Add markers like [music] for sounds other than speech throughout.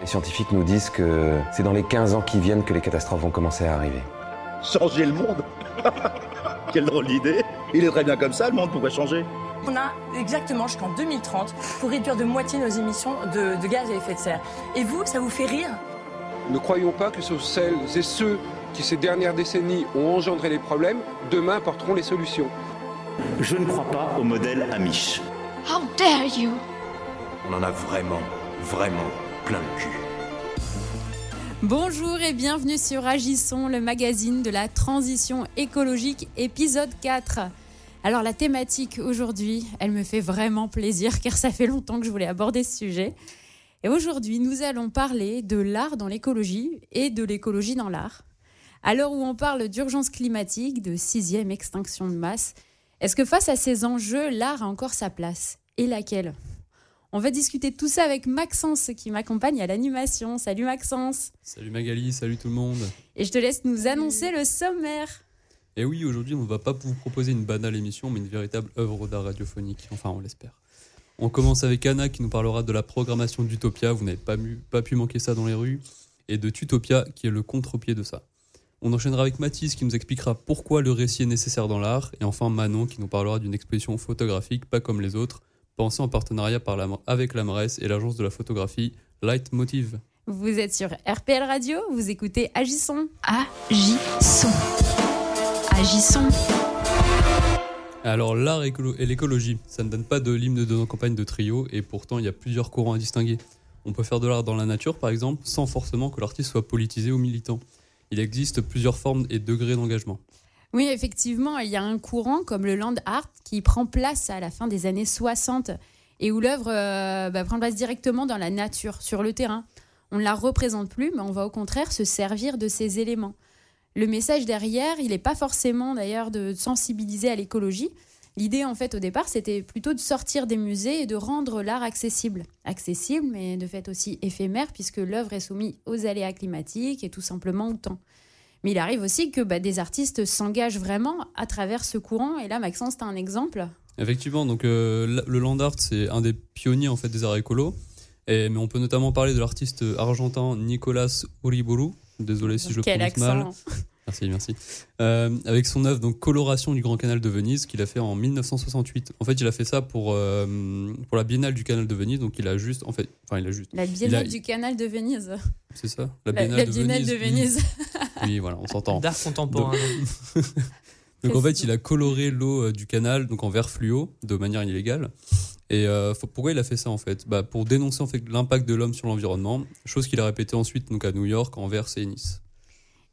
Les scientifiques nous disent que c'est dans les 15 ans qui viennent que les catastrophes vont commencer à arriver. Changer le monde [laughs] Quelle drôle d'idée Il est très bien comme ça, le monde, pourquoi changer On a exactement jusqu'en 2030 pour réduire de moitié nos émissions de, de gaz à effet de serre. Et vous, ça vous fait rire? Ne croyons pas que ce sont celles et ceux qui, ces dernières décennies, ont engendré les problèmes, demain porteront les solutions. Je ne crois pas au modèle Amish. How dare you? On en a vraiment, vraiment Bonjour et bienvenue sur Agissons, le magazine de la transition écologique, épisode 4. Alors la thématique aujourd'hui, elle me fait vraiment plaisir car ça fait longtemps que je voulais aborder ce sujet. Et aujourd'hui, nous allons parler de l'art dans l'écologie et de l'écologie dans l'art. À l'heure où on parle d'urgence climatique, de sixième extinction de masse, est-ce que face à ces enjeux, l'art a encore sa place? Et laquelle? On va discuter de tout ça avec Maxence qui m'accompagne à l'animation. Salut Maxence Salut Magali, salut tout le monde Et je te laisse nous annoncer le sommaire Et oui, aujourd'hui on ne va pas vous proposer une banale émission, mais une véritable œuvre d'art radiophonique, enfin on l'espère. On commence avec Anna qui nous parlera de la programmation d'Utopia, vous n'avez pas, pas pu manquer ça dans les rues, et de Tutopia qui est le contre-pied de ça. On enchaînera avec Mathis qui nous expliquera pourquoi le récit est nécessaire dans l'art. Et enfin Manon qui nous parlera d'une exposition photographique pas comme les autres, pensée en partenariat par la, avec et l'agence de la photographie Light Motive. Vous êtes sur RPL Radio, vous écoutez Agissons. Agissons. Agissons. Alors l'art et l'écologie, ça ne donne pas de l'hymne de nos campagnes de trio et pourtant il y a plusieurs courants à distinguer. On peut faire de l'art dans la nature par exemple sans forcément que l'artiste soit politisé ou militant il existe plusieurs formes et degrés d'engagement. Oui, effectivement, il y a un courant comme le land art qui prend place à la fin des années 60 et où l'œuvre euh, bah, prend place directement dans la nature, sur le terrain. On ne la représente plus, mais on va au contraire se servir de ces éléments. Le message derrière, il n'est pas forcément d'ailleurs de sensibiliser à l'écologie, L'idée, en fait, au départ, c'était plutôt de sortir des musées et de rendre l'art accessible. Accessible, mais de fait aussi éphémère, puisque l'œuvre est soumise aux aléas climatiques et tout simplement au temps. Mais il arrive aussi que bah, des artistes s'engagent vraiment à travers ce courant. Et là, Maxence, tu as un exemple? Effectivement, donc euh, le land art, c'est un des pionniers en fait des arts écolos. Et, mais on peut notamment parler de l'artiste argentin Nicolas Uriburu. Désolé si je le prononce mal. Merci, merci. Euh, avec son œuvre donc Coloration du Grand Canal de Venise qu'il a fait en 1968. En fait, il a fait ça pour euh, pour la Biennale du Canal de Venise, donc il a juste en fait, enfin il a juste. La Biennale du Canal de Venise. C'est ça. La Biennale, de, Venise. [laughs] Oui. voilà, on s'entend. D'art contemporain. Donc, [laughs] en fait, il a coloré l'eau euh, du canal donc en vert fluo de manière illégale. Et pourquoi il a fait ça en fait? Bah, Pour dénoncer en fait l'impact de l'homme sur l'environnement, chose qu'il a répété ensuite donc à New York, Anvers et Nice.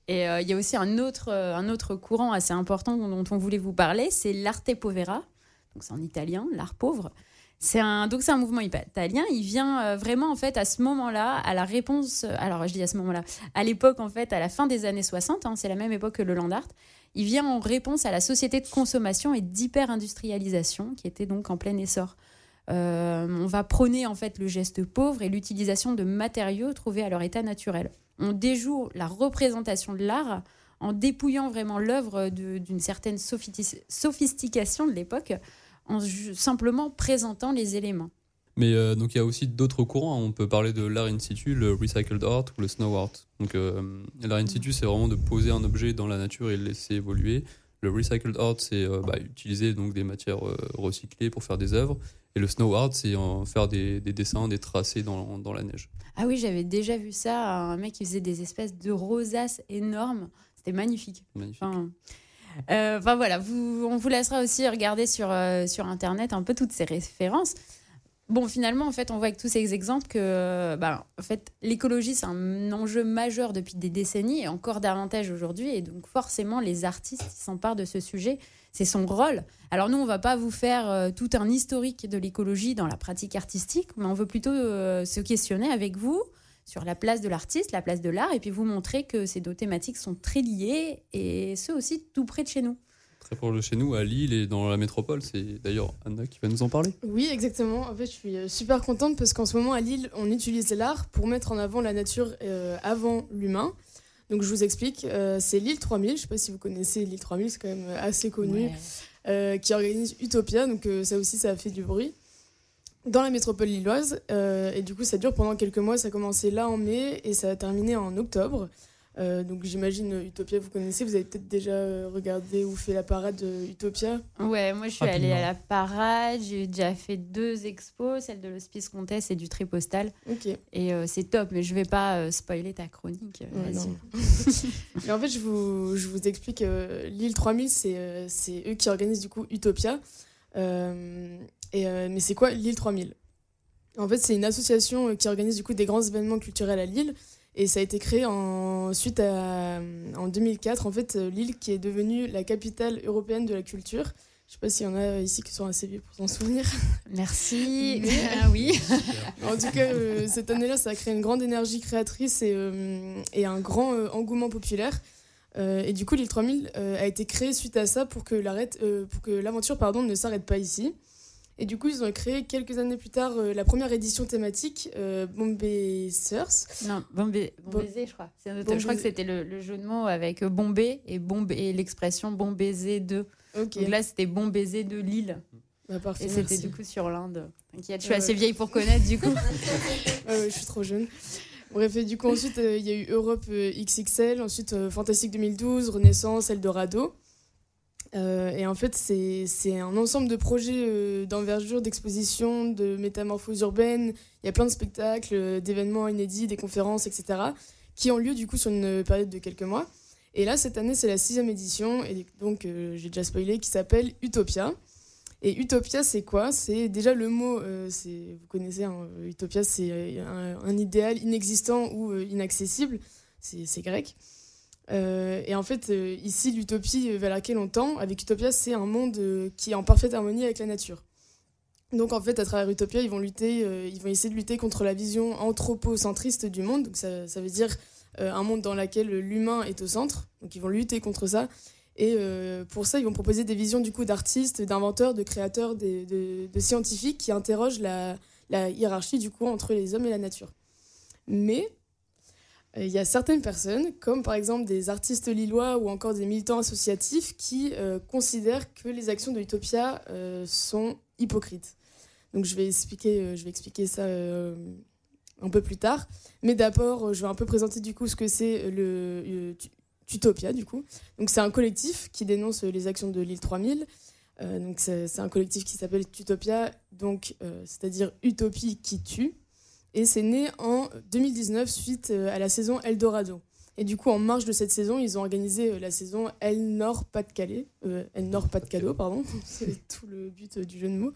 Et euh, il y a aussi un autre, euh, un autre courant assez important dont on voulait vous parler, c'est l'arte povera. Donc c'est en italien, l'art pauvre. C'est un, donc c'est un mouvement italien. Il vient euh, vraiment en fait à ce moment-là, à la réponse. Alors je dis à ce moment-là, à l'époque en fait, à la fin des années 60, hein, c'est la même époque que le land art. Il vient en réponse à la société de consommation et d'hyper-industrialisation qui était donc en plein essor. on va prôner en fait le geste pauvre et l'utilisation de matériaux trouvés à leur état naturel on déjoue la représentation de l'art en dépouillant vraiment l'œuvre d'une certaine sophistication de l'époque, en simplement présentant les éléments. Mais euh, donc il y a aussi d'autres courants. On peut parler de l'art in situ, le recycled art ou le snow art. Donc euh, l'art in situ, c'est vraiment de poser un objet dans la nature et le laisser évoluer. Le recycled art, c'est euh, bah, utiliser donc des matières recyclées pour faire des œuvres. Et le snow art, c'est faire des, dessins, des tracés dans, dans la neige. Ah oui, j'avais déjà vu ça, un mec qui faisait des espèces de rosaces énormes. C'était magnifique. magnifique. Euh, enfin, voilà, vous, on vous laissera aussi regarder sur, euh, sur Internet un peu toutes ces références. Bon, finalement, en fait, on voit avec tous ces exemples que bah, en fait, l'écologie, c'est un enjeu majeur depuis des décennies et encore davantage aujourd'hui. Et donc, forcément, les artistes s'emparent de ce sujet c'est son rôle. Alors nous, on va pas vous faire euh, tout un historique de l'écologie dans la pratique artistique, mais on veut plutôt euh, se questionner avec vous sur la place de l'artiste, la place de l'art, et puis vous montrer que ces deux thématiques sont très liées, et ce aussi tout près de chez nous. Très proche de chez nous, à Lille et dans la métropole. C'est d'ailleurs Anna qui va nous en parler. Oui, exactement. En fait, je suis euh, super contente parce qu'en ce moment, à Lille, on utilise l'art pour mettre en avant la nature avant l'humain. Donc je vous explique, euh, c'est l'île 3000, je ne sais pas si vous connaissez l'île 3000, c'est quand même assez connu, euh, qui organise Utopia, donc euh, ça aussi ça a fait du bruit. dans la métropole lilloise. Euh, et du coup, ça dure pendant quelques mois. Ça a commencé là en mai et ça a terminé en octobre. Euh, donc j'imagine euh, Utopia, vous connaissez, vous avez peut-être déjà euh, regardé ou fait la parade euh, Utopia. Ouais, moi je suis allée à la parade, j'ai déjà fait deux expos, celle de l'Hospice Comtesse et du Tripostal. Ok. Et euh, c'est top, mais je vais pas euh, spoiler ta chronique. Ouais, vas-y. non. [laughs] Mais en fait, je vous, je vous explique, euh, l'île 3000, c'est euh, c'est eux qui organisent du coup Utopia. Euh, et, euh, mais c'est quoi l'île 3000 En fait, c'est une association euh, qui organise du coup des grands événements culturels à Lille. Et ça a été créé en, suite à, en 2004, en fait, euh, Lille qui est devenue la capitale européenne de la culture. Je sais pas s'il y en a ici qui sont assez vieux pour s'en souvenir. [laughs] Merci. Ah oui. [laughs] En tout cas, euh, cette année-là, ça a créé une grande énergie créatrice et, euh, et un grand euh, engouement populaire. Euh, et du coup, l'île 3000 euh, a été créée suite à ça pour que l'arrête- euh, pour que l'aventure pardon, ne s'arrête pas ici. Et du coup, ils ont créé quelques années plus tard euh, la première édition thématique, euh, Bombay Source. Non, Bombay, Bombaiser, je crois. Autre- je crois que c'était le, le jeu de mots avec Bombay et, bombe, et l'expression bon baiser de. Ok, Donc là, c'était baiser de Lille. Bah, parfait, Et c'était du coup sur l'Inde. T'inquiète, je suis assez vieille pour connaître du coup. [laughs] Ouais, je suis trop jeune. Bref, et du coup, ensuite, euh, il y a eu Europe euh, XXL, ensuite Fantastique 2012, Renaissance, Eldorado. Euh, et en fait, c'est un ensemble de projets euh, d'envergure, d'expositions, de métamorphoses urbaines. Il y a plein de spectacles, euh, d'événements inédits, des conférences, etc., qui ont lieu du coup sur une période de quelques mois. Et là, cette année, c'est la sixième édition, et donc j'ai déjà spoilé, qui s'appelle Utopia. Et Utopia, c'est quoi? C'est déjà le mot, vous connaissez, hein, Utopia, c'est un, idéal inexistant ou inaccessible, c'est grec. Euh, et en fait, euh, ici, l'utopie vers laquelle on tend, avec Utopia, c'est un monde euh, qui est en parfaite harmonie avec la nature. Donc en fait, à travers Utopia, ils vont lutter, ils vont essayer de lutter contre la vision anthropocentriste du monde. Donc ça, ça veut dire un monde dans lequel l'humain est au centre. Donc ils vont lutter contre ça. Et pour ça, ils vont proposer des visions du coup d'artistes, d'inventeurs, de créateurs, de, scientifiques qui interrogent la, la hiérarchie du coup entre les hommes et la nature. Mais il y a certaines personnes, comme par exemple des artistes lillois ou encore des militants associatifs, qui euh, considèrent que les actions de Utopia euh, sont hypocrites. Donc je vais expliquer, euh, je vais expliquer ça un peu plus tard. Mais d'abord, je vais un peu présenter du coup ce que c'est le Tutopia du coup. Donc c'est un collectif qui dénonce les actions de l'île 3000. Euh, donc c'est un collectif qui s'appelle Tutopia, donc c'est-à-dire Utopie qui tue. Et c'est né en 2019 suite euh, à la saison Eldorado. Et du coup, en marge de cette saison, ils ont organisé euh, la saison El Nord Pas-de-Calais. Euh, El Nord Pas-de-Cadeau, pardon. [laughs] c'est tout le but du jeu de mots.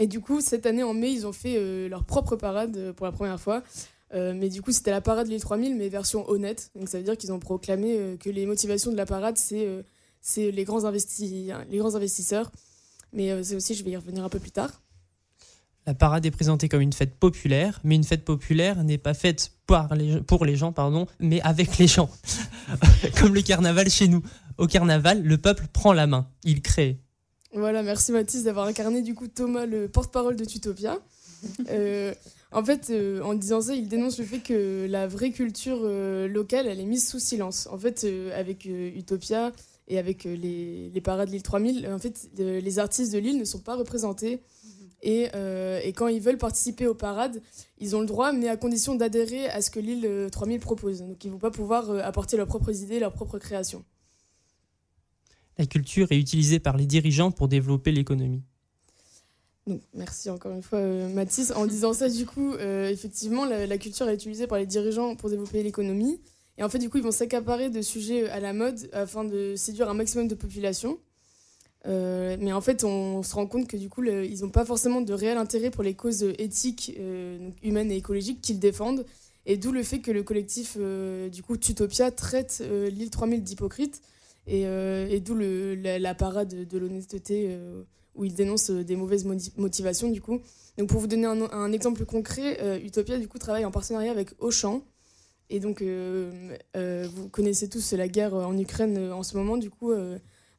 Et du coup, cette année, en mai, ils ont fait leur propre parade pour la première fois. Mais du coup, c'était la parade de l'île 3000, mais version honnête. Donc ça veut dire qu'ils ont proclamé que les motivations de la parade, c'est les, grands les grands investisseurs. Mais c'est aussi, je vais y revenir un peu plus tard. La parade est présentée comme une fête populaire, mais une fête populaire n'est pas faite par les, pour les gens, pardon, mais avec les gens. [laughs] comme le carnaval chez nous. Au carnaval, le peuple prend la main, il crée. Voilà, merci Mathis d'avoir incarné du coup Thomas, le porte-parole de Tutopia. [laughs] Euh, en fait, euh, en disant ça, il dénonce le fait que la vraie culture euh, locale, elle est mise sous silence. En fait, euh, avec euh, Utopia et avec euh, les, les parades de l'île 3000, en fait, euh, les artistes de l'île ne sont pas représentés. Et, euh, et quand ils veulent participer aux parades, ils ont le droit, mais à condition d'adhérer à ce que l'île euh, 3000 propose. Donc ils ne vont pas pouvoir euh, apporter leurs propres idées, leurs propres créations. La culture est utilisée par les dirigeants pour développer l'économie. Donc, merci encore une fois, euh, Mathis. En disant ça, du coup, euh, effectivement, la, la culture est utilisée par les dirigeants pour développer l'économie. Et en fait, du coup, ils vont s'accaparer de sujets à la mode afin de séduire un maximum de population. Euh, mais en fait, on, se rend compte que du coup, ils n'ont pas forcément de réel intérêt pour les causes éthiques, euh, humaines et écologiques qu'ils défendent. Et d'où le fait que le collectif, euh, du coup, Tutopia traite euh, l'île 3000 d'hypocrite. Et, euh, d'où la, parade de l'honnêteté euh, où ils dénoncent euh, des mauvaises motivations, du coup. Donc, pour vous donner un, exemple concret, euh, Utopia, du coup, travaille en partenariat avec Auchan. Et donc, euh, euh, vous connaissez tous la guerre en Ukraine euh, en ce moment, du coup,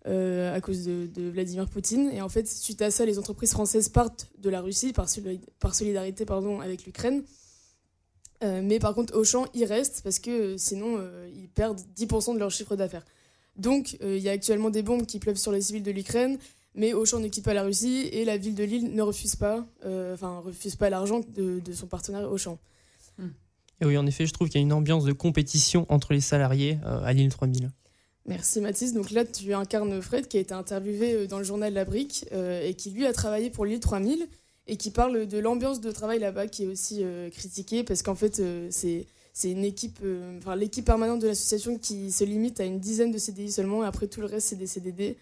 euh, à cause de, de Vladimir Poutine. Et en fait, suite à ça, les entreprises françaises partent de la Russie par, soli- par solidarité pardon, avec l'Ukraine. Euh, mais par contre, Auchan y reste parce que euh, sinon, euh, ils perdent 10% de leur chiffre d'affaires. Donc, euh, il y a actuellement des bombes qui pleuvent sur les civils de l'Ukraine. Mais Auchan ne quitte pas la Russie et la ville de Lille ne refuse pas, euh, enfin refuse pas l'argent de, de son partenaire Auchan. Et oui, en effet, je trouve qu'il y a une ambiance de compétition entre les salariés euh, à l'île 3000. Merci Mathis. Donc là, tu incarnes Fred qui a été interviewé euh, dans le journal La Brique euh, et qui lui a travaillé pour l'île 3000 et qui parle de l'ambiance de travail là-bas qui est aussi euh, critiquée parce qu'en fait, c'est une équipe, enfin l'équipe permanente de l'association qui se limite à une dizaine de CDI seulement et après tout le reste c'est des CDD.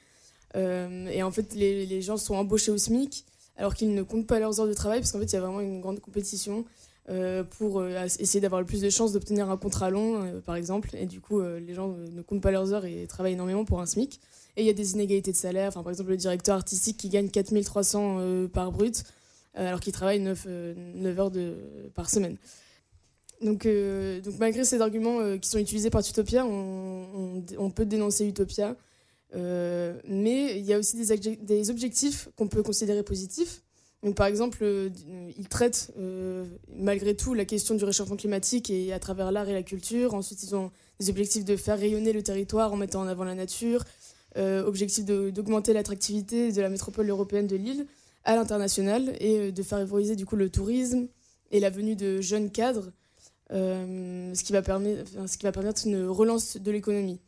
Et en fait, les, les gens sont embauchés au SMIC alors qu'ils ne comptent pas leurs heures de travail parce qu'en fait, il y a vraiment une grande compétition pour euh, essayer d'avoir le plus de chances d'obtenir un contrat long, euh, par exemple. Et du coup, euh, les gens euh, ne comptent pas leurs heures et travaillent énormément pour un SMIC. Et il y a des inégalités de salaire. Enfin, par exemple, le directeur artistique qui gagne 4300 euh, par brut euh, alors qu'il travaille 9, euh, 9 heures de, par semaine. Donc, euh, donc malgré ces arguments euh, qui sont utilisés par Utopia, on, peut dénoncer Utopia. Euh, mais il y a aussi des objectifs qu'on peut considérer positifs. Par exemple, euh, ils traitent euh, malgré tout la question du réchauffement climatique et à travers l'art et la culture. Ensuite, ils ont des objectifs de faire rayonner le territoire en mettant en avant la nature. Euh, objectif d'augmenter l'attractivité de la métropole européenne de Lille à l'international et de favoriser du coup le tourisme et la venue de jeunes cadres, ce qui va permettre une relance de l'économie.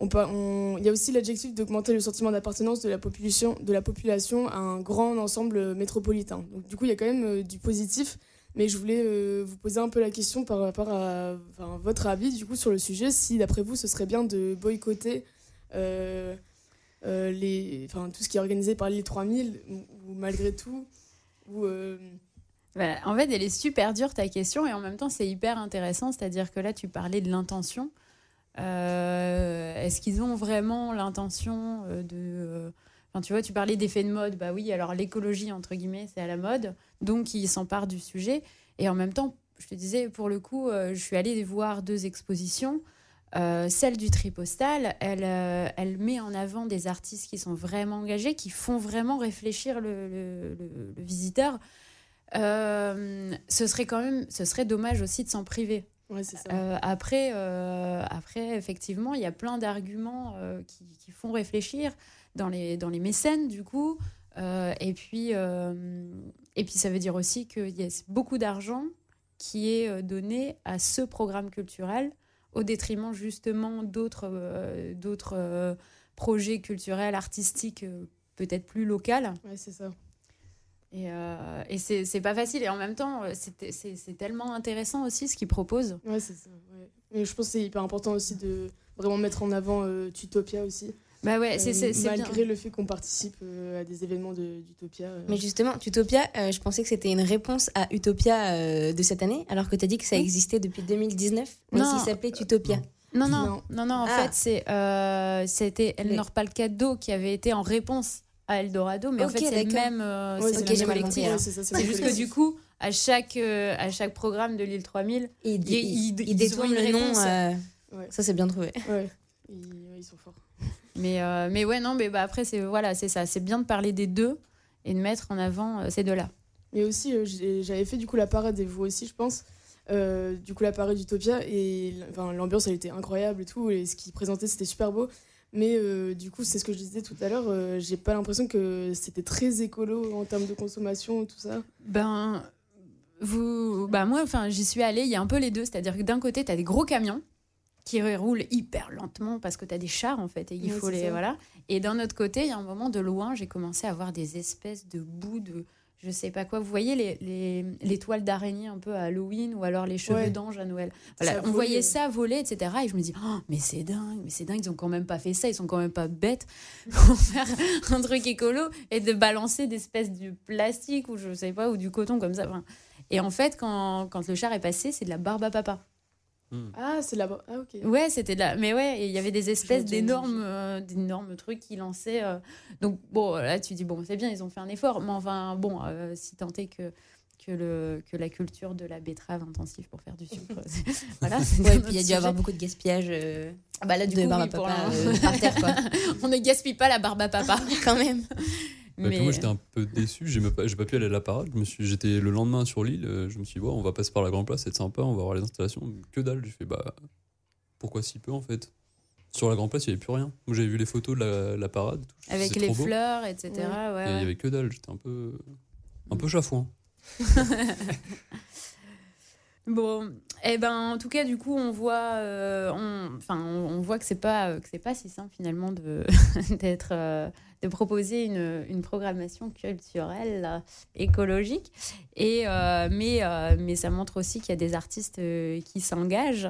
Il y a aussi l'adjectif d'augmenter le sentiment d'appartenance de la population, à un grand ensemble métropolitain. Donc, du coup, il y a quand même euh, du positif, mais je voulais euh, vous poser un peu la question par rapport à votre avis du coup sur le sujet, si d'après vous, ce serait bien de boycotter euh, euh, les, tout ce qui est organisé par l'île 3000, ou, malgré tout, euh. En fait, elle est super dure ta question et en même temps, c'est hyper intéressant. C'est-à-dire que là, tu parlais de l'intention. Euh, Est-ce qu'ils ont vraiment l'intention euh, de. euh, Enfin, tu vois, tu parlais d'effet de mode. Bah oui, alors l'écologie, entre guillemets, c'est à la mode. Donc, ils s'emparent du sujet. Et en même temps, je te disais, pour le coup, je suis allée voir deux expositions. Celle du tri postal, elle, elle met en avant des artistes qui sont vraiment engagés, qui font vraiment réfléchir le, le- visiteur. Ce serait quand même, ce serait dommage aussi de s'en priver. Ouais, c'est ça. Euh, après, euh, après, effectivement, il y a plein d'arguments euh, qui, qui font réfléchir dans les, dans les mécènes, du coup. Et, puis, et puis, ça veut dire aussi qu'il y a beaucoup d'argent qui est donné à ce programme culturel au détriment justement d'autres d'autres projets culturels, artistiques, peut-être plus locales. Ouais, c'est ça. Et, euh, et c'est c'est pas facile. Et en même temps, euh, c'est c'est- c'est tellement intéressant aussi ce qu'ils proposent. Ouais, c'est ça. ouais. Et je pense que c'est hyper important aussi de vraiment mettre en avant euh, Tutopia aussi. Bah ouais, Euh, c'est bien. malgré le fait qu'on participe euh, à des événements de- d'Utopia. euh. Mais justement, Utopia, euh, je pensais que c'était une réponse à Utopia euh, de cette année, alors que tu as dit que ça existait depuis 2019, mais Non. s'il s'appelait Utopia. Non, non, Non. non, non, en Ah. fait, c'est, euh, c'était Elnor Palcado qui avait été en réponse à Eldorado, mais en Ok, fait, c'est le même, euh, Ouais, même collectif. c'est juste que du coup, à chaque, euh, à chaque programme de l'île 3000, Et il, Il- il- il- il il détourne ont une le nom. euh, Ouais. Ça, c'est bien trouvé. Ouais. Ils, ils sont forts. mais, euh, mais ouais, non, mais bah, après, c'est, voilà, c'est ça. C'est bien de parler des deux et de mettre en avant euh, ces deux-là. Mais aussi, euh, j'avais fait du coup la parade, et vous aussi, je pense. euh, du coup, la parade d'Utopia, et enfin, l'ambiance, elle était incroyable et tout, et ce qu'ils présentaient, c'était super beau. Mais euh, du coup, c'est ce que je disais tout à l'heure, euh, j'ai pas l'impression que c'était très écolo en termes de consommation et tout ça. Ben, vous, bah moi, enfin, j'y suis allée. Il y a un peu les deux, c'est-à-dire que d'un côté, tu as des gros camions qui roulent hyper lentement parce que tu as des chars en fait et il Ouais, faut les ça. voilà. Et d'un autre côté, il y a un moment de loin, j'ai commencé à voir des espèces de bouts de je sais pas quoi. Vous voyez les, les, les toiles d'araignée un peu à Halloween ou alors les cheveux Ouais. d'ange à Noël. Voilà, on voyait ouais. ça voler, etc. Et je me dis, Oh, mais c'est dingue, mais c'est dingue, ils ont quand même pas fait ça, ils sont quand même pas bêtes [laughs] pour faire un truc écolo et de balancer des espèces de plastique ou je sais pas, ou du coton comme ça. Enfin, et en fait, quand, quand le char est passé, c'est de la barbe à papa. Ah, c'est là-bas. Ah, ok. Ouais, c'était de la. Mais ouais, et il y avait des espèces d'énormes, euh, d'énormes trucs qui lançaient. euh. Donc bon, là tu dis bon, c'est bien, ils ont fait un effort, mais enfin bon, euh, si tant est que que le que la culture de la betterave intensive pour faire du sucre, [laughs] voilà. Ouais, il y a dû avoir sujet. beaucoup de gaspillage euh, Ah bah là du de coup, barbe oui, à pour papa l'in- euh, par terre, quoi. [laughs] on ne gaspille pas la barbe à papa [laughs] Quand même. Bah, mais moi j'étais un peu déçu, j'ai pas, pas pu aller à la parade. J'étais le lendemain sur l'île, euh, je me suis dit, ouais, on va passer par la grande place, c'est sympa, on va voir les installations. Que dalle, j'ai fait, bah pourquoi si peu en fait? Sur la Grand Place, il n'y avait plus rien. Moi, j'avais vu les photos de la, la parade. tout. Avec les fleurs, etc. Ouais. ouais, Et il n'y avait que dalle. J'étais un peu, un peu chafouin. [laughs] [laughs] Bon, eh ben, en tout cas, du coup, on voit, euh, on, enfin, on, on voit que c'est pas, euh, que c'est pas si simple finalement de [laughs] d'être, euh, de proposer une, une programmation culturelle écologique. Et euh, mais, mais ça montre aussi qu'il y a des artistes qui s'engagent.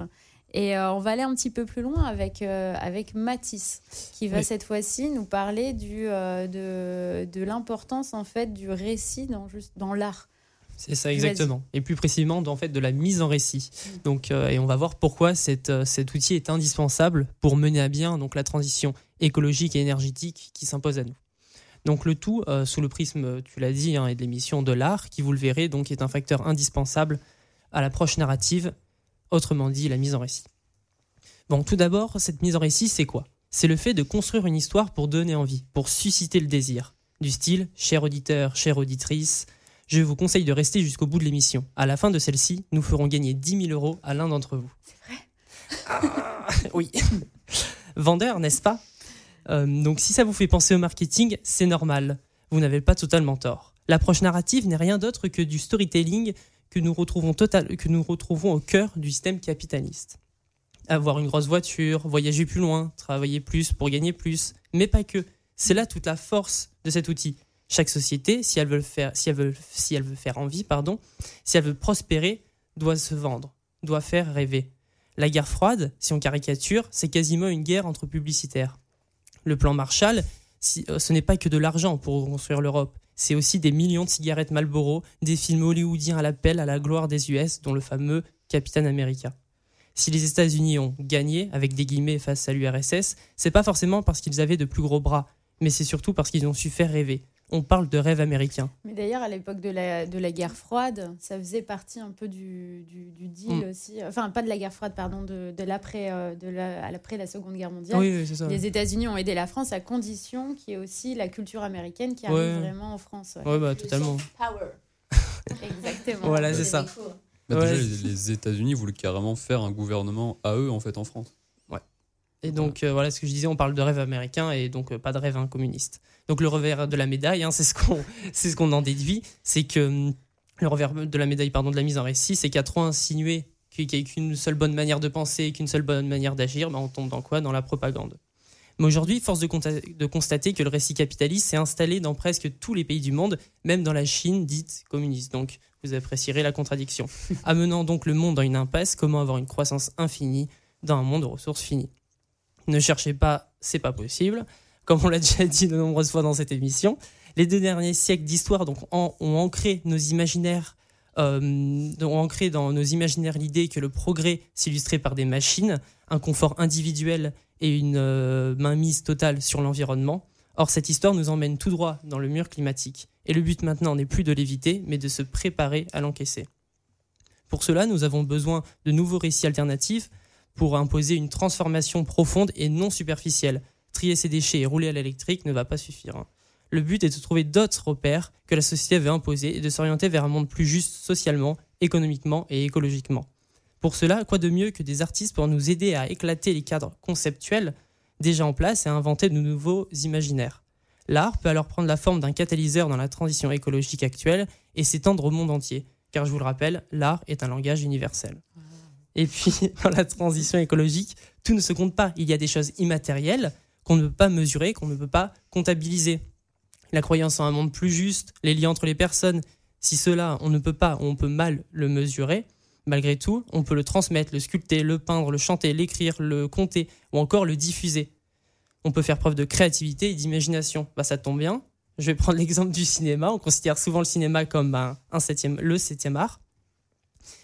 Et on va aller un petit peu plus loin avec, avec Matisse, qui va Oui. cette fois-ci nous parler du, de, de l'importance en fait du récit dans, juste, dans l'art. C'est ça exactement. Et plus précisément, en fait, de la mise en récit. Donc, euh, et on va voir pourquoi cette, euh, cet outil est indispensable pour mener à bien donc la transition écologique et énergétique qui s'impose à nous. Donc le tout euh, sous le prisme, tu l'as dit, hein, et de l'émission de l'art, qui vous le verrez, donc est un facteur indispensable à l'approche narrative, autrement dit la mise en récit. Bon, tout d'abord, cette mise en récit, c'est quoi? C'est le fait de construire une histoire pour donner envie, pour susciter le désir. Du style, cher auditeur, chère auditrice, je vous conseille de rester jusqu'au bout de l'émission. À la fin de celle-ci, nous ferons gagner 10 000 euros à l'un d'entre vous. C'est vrai? Oui. Vendeur, n'est-ce pas? Euh, Donc si ça vous fait penser au marketing, c'est normal. Vous n'avez pas totalement tort. L'approche narrative n'est rien d'autre que du storytelling que nous, retrouvons total, que nous retrouvons au cœur du système capitaliste. Avoir une grosse voiture, voyager plus loin, travailler plus pour gagner plus, mais pas que. C'est là toute la force de cet outil. Chaque société, si elle veut, faire, si elle veut, si elle veut faire envie, pardon, si elle veut prospérer, doit se vendre, doit faire rêver. La guerre froide, si on caricature, c'est quasiment une guerre entre publicitaires. Le plan Marshall, euh, ce n'est pas que de l'argent pour reconstruire l'Europe, c'est aussi des millions de cigarettes Marlboro, des films hollywoodiens à l'appel à la gloire des US, dont le fameux Capitaine America. Si les États-Unis ont gagné, avec des guillemets, face à l'URSS, c'est pas forcément parce qu'ils avaient de plus gros bras, mais c'est surtout parce qu'ils ont su faire rêver. On parle de rêve américain. Mais d'ailleurs, à l'époque de la, de la guerre froide, ça faisait partie un peu du, du, du deal Mm. aussi. Enfin, pas de la guerre froide, pardon, de, de l'après euh, de la, à l'après la Seconde Guerre mondiale. Oui, oui, c'est ça. Les États-Unis ont aidé la France à condition qu'il y ait aussi la culture américaine qui arrive Ouais. vraiment en France. Ouais, bah, totalement. Power. [laughs] Exactement. Voilà, c'est ça. Bah, Ouais. Déjà, les, les États-Unis voulaient carrément faire un gouvernement à eux, en fait, en France. Et donc euh, voilà ce que je disais, on parle de rêve américain et donc euh, pas de rêve hein, communiste. Donc le revers de la médaille, hein, [laughs] c'est ce qu'on c'est ce qu'on en déduit, c'est que hum, le revers de la médaille pardon de la mise en récit, c'est qu'à trop insinuer qu'il n'y a qu'une seule bonne manière de penser, qu'une seule bonne manière d'agir, ben, on tombe dans quoi? Dans la propagande. Mais aujourd'hui, force de, de constater que le récit capitaliste s'est installé dans presque tous les pays du monde, même dans la Chine dite communiste. Donc, vous apprécierez la contradiction. [laughs] Amenant donc le monde dans une impasse, comment avoir une croissance infinie dans un monde aux ressources finies? Ne cherchez pas, c'est pas possible. Comme on l'a [laughs] déjà dit de nombreuses fois dans cette émission, les deux derniers siècles d'histoire euh, ont ancré dans nos imaginaires l'idée que le progrès s'illustrait par des machines, un confort individuel et une euh, mainmise totale sur l'environnement. Or, cette histoire nous emmène tout droit dans le mur climatique. Et le but maintenant n'est plus de l'éviter, mais de se préparer à l'encaisser. Pour cela, nous avons besoin de nouveaux récits alternatifs pour imposer une transformation profonde et non superficielle. Trier ses déchets et rouler à l'électrique ne va pas suffire. hein. Le but est de trouver d'autres repères que la société veut imposer et de s'orienter vers un monde plus juste socialement, économiquement et écologiquement. Pour cela, quoi de mieux que des artistes pour nous aider à éclater les cadres conceptuels déjà en place et à inventer de nouveaux imaginaires? L'art peut alors prendre la forme d'un catalyseur dans la transition écologique actuelle et s'étendre au monde entier, car je vous le rappelle, l'art est un langage universel. Et puis, [laughs] dans la transition écologique, tout ne se compte pas. Il y a des choses immatérielles qu'on ne peut pas mesurer, qu'on ne peut pas comptabiliser. La croyance en un monde plus juste, les liens entre les personnes, si cela, on ne peut pas, on peut mal le mesurer, malgré tout, on peut le transmettre, le sculpter, le peindre, le chanter, l'écrire, le compter, ou encore le diffuser. On peut faire preuve de créativité et d'imagination. Bah, ça tombe bien. Je vais prendre [laughs] l'exemple du cinéma. On considère souvent le cinéma comme ben, un septième, le septième art.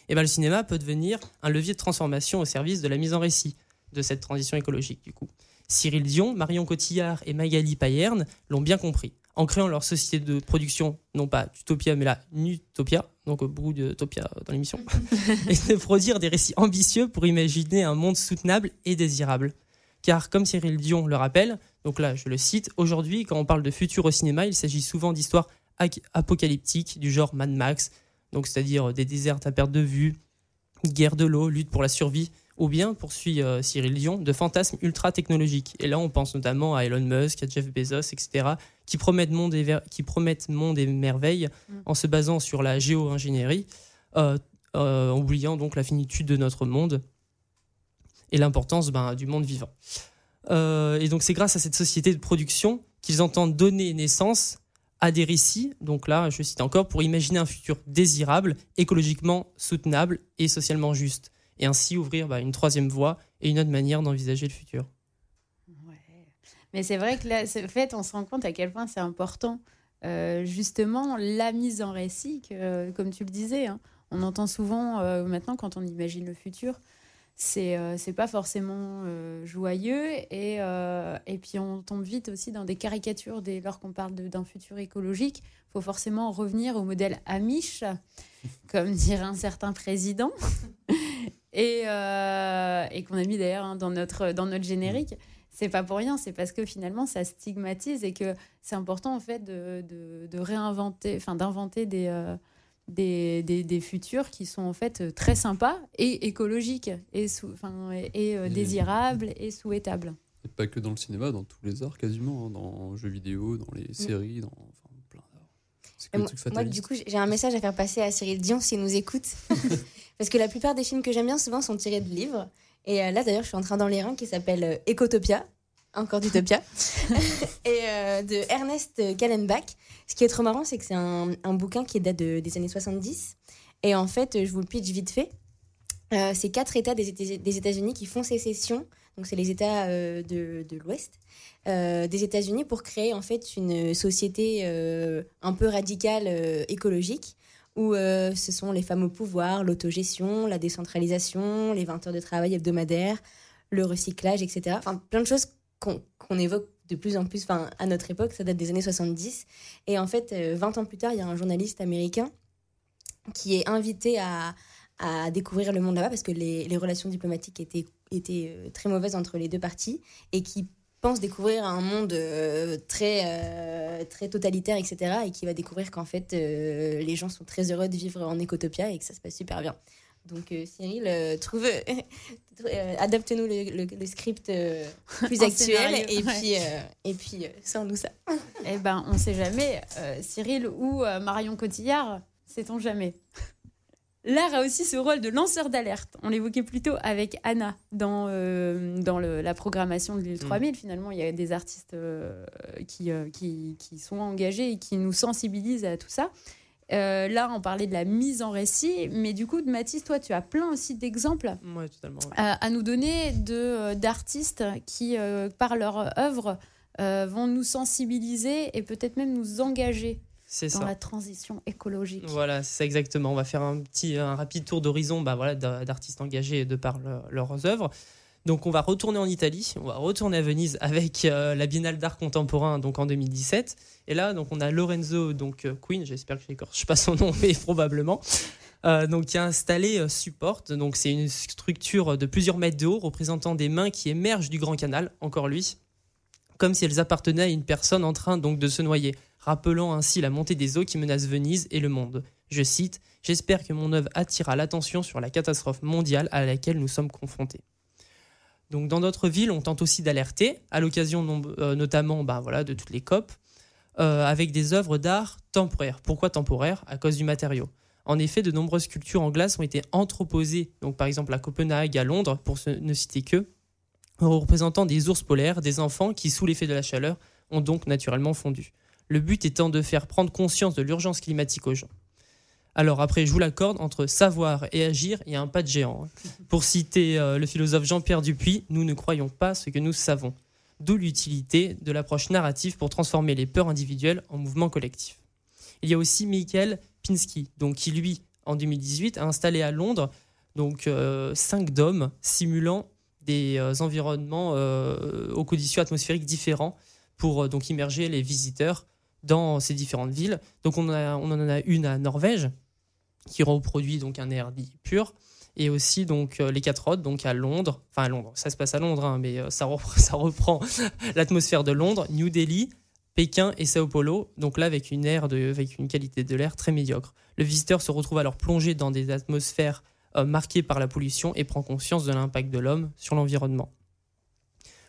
Et ben, le cinéma peut devenir un levier de transformation au service de la mise en récit de cette transition écologique, du coup. Cyril Dion, Marion Cotillard et Magali Payerne l'ont bien compris. En créant leur société de production, non pas d'Utopia, mais la Nutopia, donc beaucoup d'Utopia dans l'émission, [laughs] et de produire des récits ambitieux pour imaginer un monde soutenable et désirable. Car, comme Cyril Dion le rappelle, donc là je le cite, aujourd'hui, quand on parle de futur au cinéma, il s'agit souvent d'histoires apocalyptiques du genre Mad Max, donc c'est-à-dire des déserts à perte de vue, guerre de l'eau, lutte pour la survie, ou bien, poursuit euh, Cyril Dion, de fantasmes ultra-technologiques. Et là, on pense notamment à Elon Musk, à Jeff Bezos, etc., qui promettent monde et, qui promettent monde et merveilles Mm. en se basant sur la géo-ingénierie, euh, euh, en oubliant donc la finitude de notre monde et l'importance ben, du monde vivant. Euh, et donc c'est grâce à cette société de production qu'ils entendent donner naissance à des récits, donc là je cite encore, pour imaginer un futur désirable, écologiquement soutenable et socialement juste, et ainsi ouvrir bah, une troisième voie et une autre manière d'envisager le futur. Mais c'est vrai que là, en fait, on se rend compte à quel point c'est important, euh, justement, la mise en récit, que, comme tu le disais. hein, on entend souvent euh, maintenant, quand on imagine le futur, c'est euh, pas forcément euh, joyeux. Et, euh, et puis, on tombe vite aussi dans des caricatures dès lors qu'on parle d'un futur écologique. Il faut forcément revenir au modèle Amish, [laughs] comme dirait un certain président. [laughs] et, euh, et qu'on a mis d'ailleurs hein, dans, notre, dans notre générique. C'est pas pour rien, c'est parce que finalement ça stigmatise et que c'est important en fait de, de, de réinventer, enfin d'inventer des, des, des, des futurs qui sont en fait euh, très sympas et écologiques et, sou- enfin, et, et, euh, Et- désirables et souhaitables. Et pas que dans le cinéma, dans tous les arts quasiment, hein, dans les jeux vidéo, dans les séries, dans enfin, plein d'arts. Moi, moi, du coup, j'ai un message à faire passer à Cyril Dion s'il nous écoute. [laughs] Parce que la plupart des films que j'aime bien, souvent, sont tirés de livres. Et euh, là, d'ailleurs, je suis en train d'en lire un qui s'appelle euh, Ecotopia, encore d'Utopia, [laughs] et euh, de Ernest Kallenbach. Ce qui est trop marrant, c'est que c'est un, bouquin qui date de- des années 70. Et en fait, je vous le pitch vite fait. Euh, c'est quatre États des, Éta- des États-Unis qui font sécession. Donc, c'est les États euh, de, l'Ouest euh, des États-Unis pour créer en fait une société un peu radicale écologique où ce sont les femmes au pouvoir, l'autogestion, la décentralisation, les 20 heures de travail hebdomadaires, le recyclage, etc. Enfin, plein de choses qu'on évoque de plus en plus à notre époque, ça date des années 70. Et en fait, euh, 20 ans plus tard, il y a un journaliste américain qui est invité à, découvrir le monde là-bas parce que les, relations diplomatiques étaient, euh, très mauvaises entre les deux parties et qui pense découvrir un monde euh, très, euh, totalitaire, etc. Et qui va découvrir qu'en fait, euh, les gens sont très heureux de vivre en écotopia et que ça se passe super bien. Donc, euh, Cyril, euh, trouve, [laughs] euh, adapte-nous le, le- le script [laughs] plus actuel scénario, et ouais. puis, et puis sors-nous ça. [laughs] Eh ben, on sait jamais. Cyril ou Marion Cotillard, sait-on jamais. L'art a aussi ce rôle de lanceur d'alerte. On l'évoquait plus tôt avec Anna dans, dans le- la programmation de l'île 3000. Finalement, il y a des artistes qui, qui, qui sont engagés et qui nous sensibilisent à tout ça. Euh, là, on parlait de la mise en récit, mais du coup, Mathis, toi, tu as plein aussi d'exemples Ouais, ouais. à, à nous donner de, euh, d'artistes qui, euh, par leur œuvre, euh, vont nous sensibiliser et peut-être même nous engager dans ça. la transition écologique. Voilà, c'est ça exactement. On va faire un petit, un rapide tour d'horizon bah, voilà, d'a- d'artistes engagés de par leur- leurs œuvres. Donc on va retourner en Italie, on va retourner à Venise avec euh, la Biennale d'art contemporain donc en 2017. Et là donc on a Lorenzo donc euh, Queen, j'espère que j'écorche pas son nom [laughs] mais probablement. Euh, donc qui a installé Support, donc c'est une structure de plusieurs mètres de haut représentant des mains qui émergent du Grand Canal, encore lui, comme si elles appartenaient à une personne en train donc de se noyer, rappelant ainsi la montée des eaux qui menacent Venise et le monde. Je cite J'espère que mon œuvre attirera l'attention sur la catastrophe mondiale à laquelle nous sommes confrontés. Donc dans notre ville, on tente aussi d'alerter, à l'occasion euh, notamment bah, de toutes les COP, euh, avec des œuvres d'art temporaires. Pourquoi temporaires? À cause du matériau. En effet, de nombreuses sculptures en glace ont été entreposées, donc par exemple à Copenhague, à Londres, pour ne citer que, représentant des ours polaires, des enfants qui, sous l'effet de la chaleur, ont donc naturellement fondu. Le but étant de faire prendre conscience de l'urgence climatique aux gens. Alors après, je vous l'accorde, entre savoir et agir, il y a un pas de géant. hein. [laughs] Pour citer euh, le philosophe Jean-Pierre Dupuis, nous ne croyons pas ce que nous savons. D'où l'utilité de l'approche narrative pour transformer les peurs individuelles en mouvements collectifs. Il y a aussi Michael Pinsky, donc qui lui, en 2018, a installé à Londres donc euh, cinq dômes simulant des euh, environnements aux conditions atmosphériques différents pour donc immerger les visiteurs dans ces différentes villes. Donc on, a- on en a une à Norvège qui reproduit donc un air dit pur et aussi donc euh, les quatre autres donc à Londres, enfin à Londres, ça se passe à Londres hein, mais euh, ça, repre- [laughs] ça reprend [laughs] l'atmosphère de Londres, New Delhi, Pékin et Sao Paulo, donc là avec une air avec une qualité de l'air très médiocre. Le visiteur se retrouve alors plongé dans des atmosphères euh, marquée par la pollution et prend conscience de l'impact de l'homme sur l'environnement.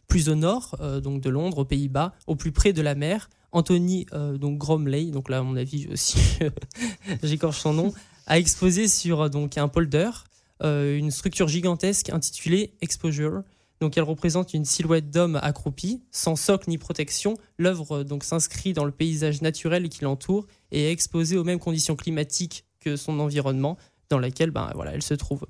Plus au nord, donc de Londres, aux Pays-Bas, au plus près de la mer, Anthony donc Gromley, donc là à mon avis aussi [laughs] j'écorche son nom, a exposé sur euh, donc un polder euh, une structure gigantesque intitulée Exposure. Donc elle représente une silhouette d'homme accroupi, sans socle ni protection. L'œuvre euh, donc s'inscrit dans le paysage naturel qui l'entoure et est exposée aux mêmes conditions climatiques que son environnement dans laquelle ben, voilà, elle se trouve.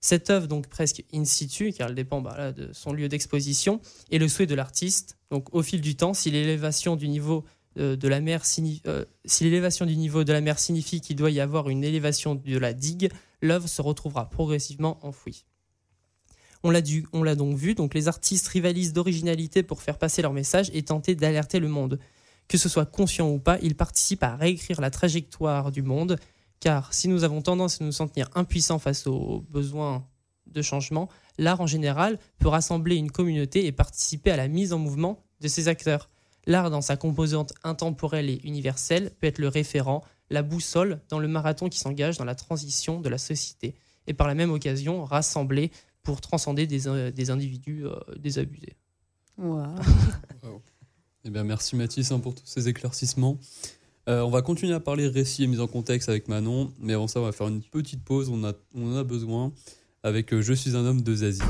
Cette œuvre, donc presque in situ, car elle dépend bah, là, de son lieu d'exposition, est le souhait de l'artiste. Donc au fil du temps, si l'élévation du niveau de la mer euh, si l'élévation du niveau de la mer signifie qu'il doit y avoir une élévation de la digue, l'œuvre se retrouvera progressivement enfouie. On l'a, dû- on l'a donc vu, donc les artistes rivalisent d'originalité pour faire passer leur message et tenter d'alerter le monde. Que ce soit conscient ou pas, ils participent à réécrire la trajectoire du monde, car si nous avons tendance à nous sentir impuissants face aux besoins de changement, l'art en général peut rassembler une communauté et participer à la mise en mouvement de ses acteurs. L'art, dans sa composante intemporelle et universelle, peut être le référent, la boussole dans le marathon qui s'engage dans la transition de la société, et par la même occasion rassembler pour transcender des, euh, des individus euh, désabusés. Eh bien, merci Mathis hein, pour tous ces éclaircissements. Euh, on va continuer à parler récit et mise en contexte avec Manon, mais avant ça, on va faire une petite pause. On, a, on en a besoin avec euh, Je suis un homme de Zazie.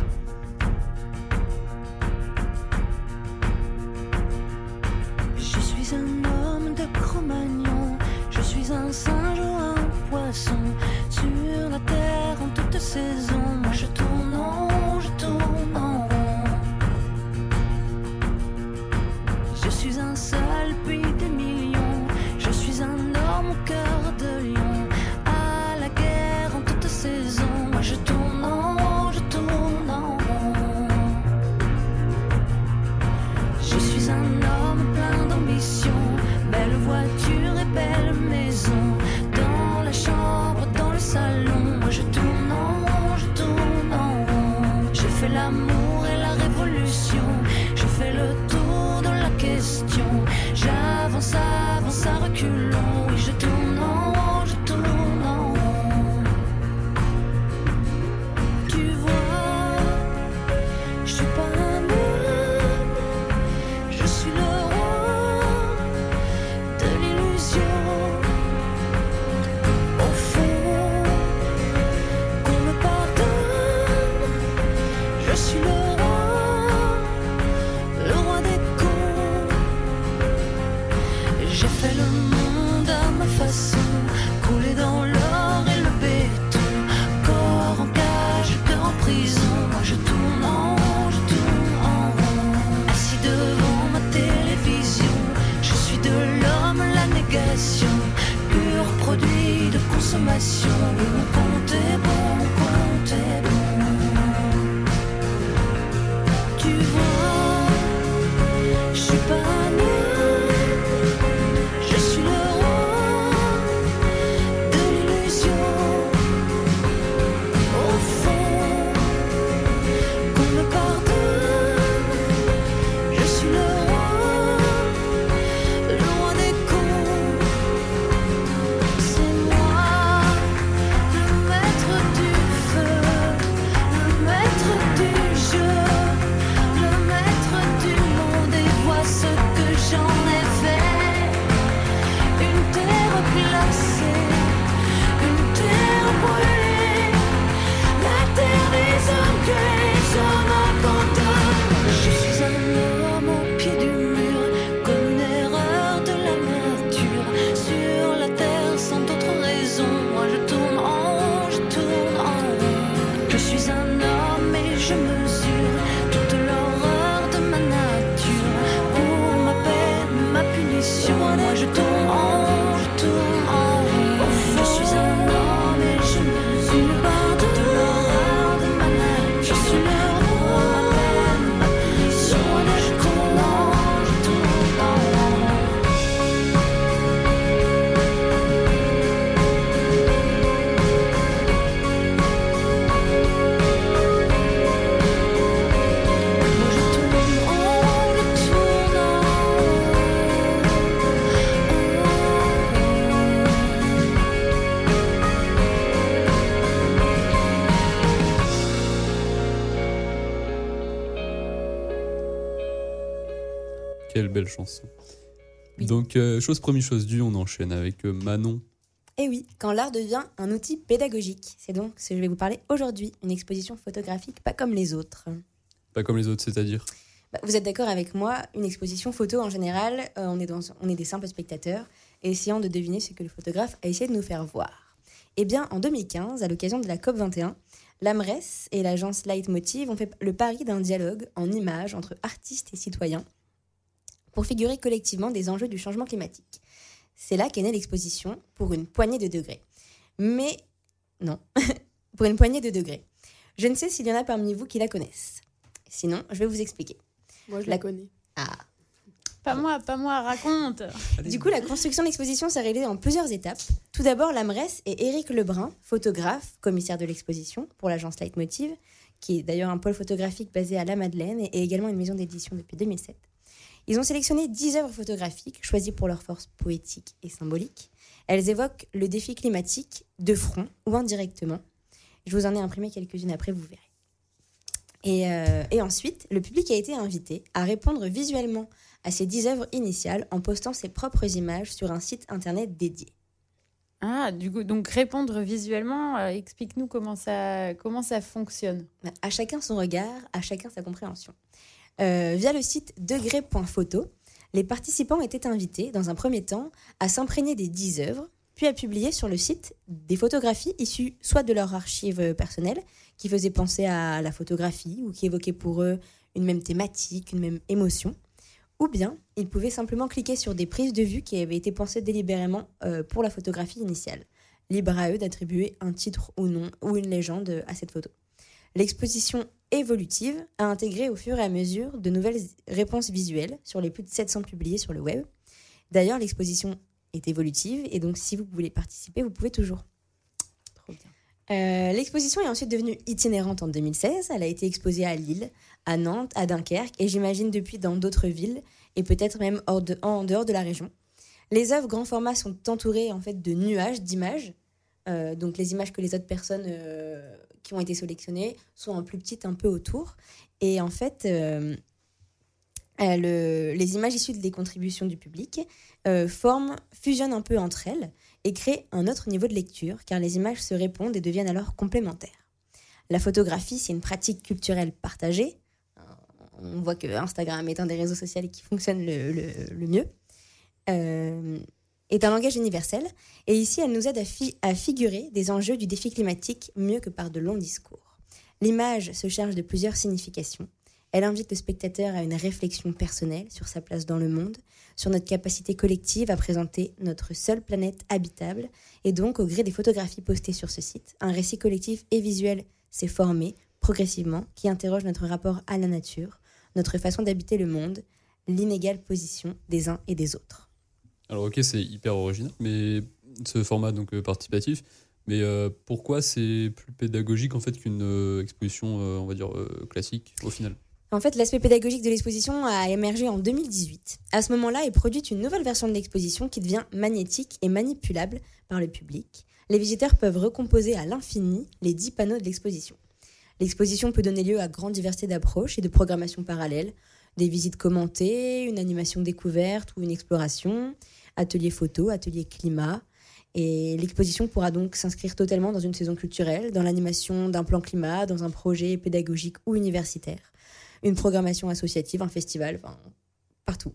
Chanson. Donc, euh, chose première, chose due, on enchaîne avec euh, Manon. Et oui, quand l'art devient un outil pédagogique. C'est donc ce que je vais vous parler aujourd'hui, une exposition photographique pas comme les autres. Pas comme les autres, c'est-à-dire? Bah, vous êtes d'accord avec moi, une exposition photo en général, euh, on, est dans, on est des simples spectateurs, et essayant de deviner ce que le photographe a essayé de nous faire voir. Eh bien, en 2015, à l'occasion de la COP21, l'AMRES et l'agence Leitmotiv ont fait le pari d'un dialogue en images entre artistes et citoyens pour figurer collectivement des enjeux du changement climatique. C'est là qu'est née l'exposition pour une poignée de degrés. Mais non, [laughs] pour une poignée de degrés. Je ne sais s'il y en a parmi vous qui la connaissent. Sinon, je vais vous expliquer. Moi, je la connais. Ah. Pas moi, pas moi, raconte. [laughs] Du coup, la construction de l'exposition s'est réalisée en plusieurs étapes. Tout d'abord, l'AMRES et Éric Lebrun, photographe, commissaire de l'exposition pour l'agence Leitmotiv, qui est d'ailleurs un pôle photographique basé à La Madeleine et également une maison d'édition depuis 2007. Ils ont sélectionné 10 œuvres photographiques choisies pour leur force poétique et symbolique. Elles évoquent le défi climatique de front ou indirectement. Je vous en ai imprimé quelques-unes après, vous verrez. Et, euh, et ensuite, le public a été invité à répondre visuellement à ces 10 œuvres initiales en postant ses propres images sur un site internet dédié. Ah, du coup, donc répondre visuellement, euh, explique-nous comment ça, comment ça fonctionne. À chacun son regard, à chacun sa compréhension. Euh, via le site degré.photo, les participants étaient invités, dans un premier temps, à s'imprégner des 10 œuvres, puis à publier sur le site des photographies issues soit de leur archive personnelle, qui faisaient penser à la photographie ou qui évoquaient pour eux une même thématique, une même émotion, ou bien ils pouvaient simplement cliquer sur des prises de vue qui avaient été pensées délibérément euh, pour la photographie initiale. Libre à eux d'attribuer un titre ou non ou une légende à cette photo. L'exposition évolutive a intégré au fur et à mesure de nouvelles réponses visuelles sur les plus de 700 publiées sur le web. D'ailleurs, l'exposition est évolutive et donc si vous voulez participer, vous pouvez toujours. Euh, L'exposition est ensuite devenue itinérante en 2016. Elle a été exposée à Lille, à Nantes, à Dunkerque et j'imagine depuis dans d'autres villes et peut-être même hors de- en dehors de la région. Les œuvres grand format sont entourées en fait de nuages d'images. Euh, donc les images que les autres personnes euh, qui ont été sélectionnées sont en plus petites un peu autour. Et en fait, euh, euh, le- les images issues des contributions du public euh, fusionnent un peu entre elles et créent un autre niveau de lecture car les images se répondent et deviennent alors complémentaires. La photographie, c'est une pratique culturelle partagée. On voit que Instagram est un des réseaux sociaux qui fonctionne le, mieux. Est un langage universel et ici elle nous aide à, fi- à figurer des enjeux du défi climatique mieux que par de longs discours. L'image se charge de plusieurs significations. Elle invite le spectateur à une réflexion personnelle sur sa place dans le monde, sur notre capacité collective à présenter notre seule planète habitable, et donc au gré des photographies postées sur ce site, un récit collectif et visuel s'est formé progressivement qui interroge notre rapport à la nature, notre façon d'habiter le monde, l'inégale position des uns et des autres. Alors ok, c'est hyper original, mais ce format donc euh, participatif. Mais euh, pourquoi c'est plus pédagogique en fait qu'une euh, exposition, on va dire classique au final? En fait, l'aspect pédagogique de l'exposition a émergé en 2018. À ce moment-là est produite une nouvelle version de l'exposition qui devient magnétique et manipulable par le public. Les visiteurs peuvent recomposer à l'infini les 10 panneaux de l'exposition. L'exposition peut donner lieu à grande diversité d'approches et de programmations parallèles, des visites commentées, une animation découverte ou une exploration, atelier photo, atelier climat. Et l'exposition pourra donc s'inscrire totalement dans une saison culturelle, dans l'animation d'un plan climat, dans un projet pédagogique ou universitaire une programmation associative, un festival, partout.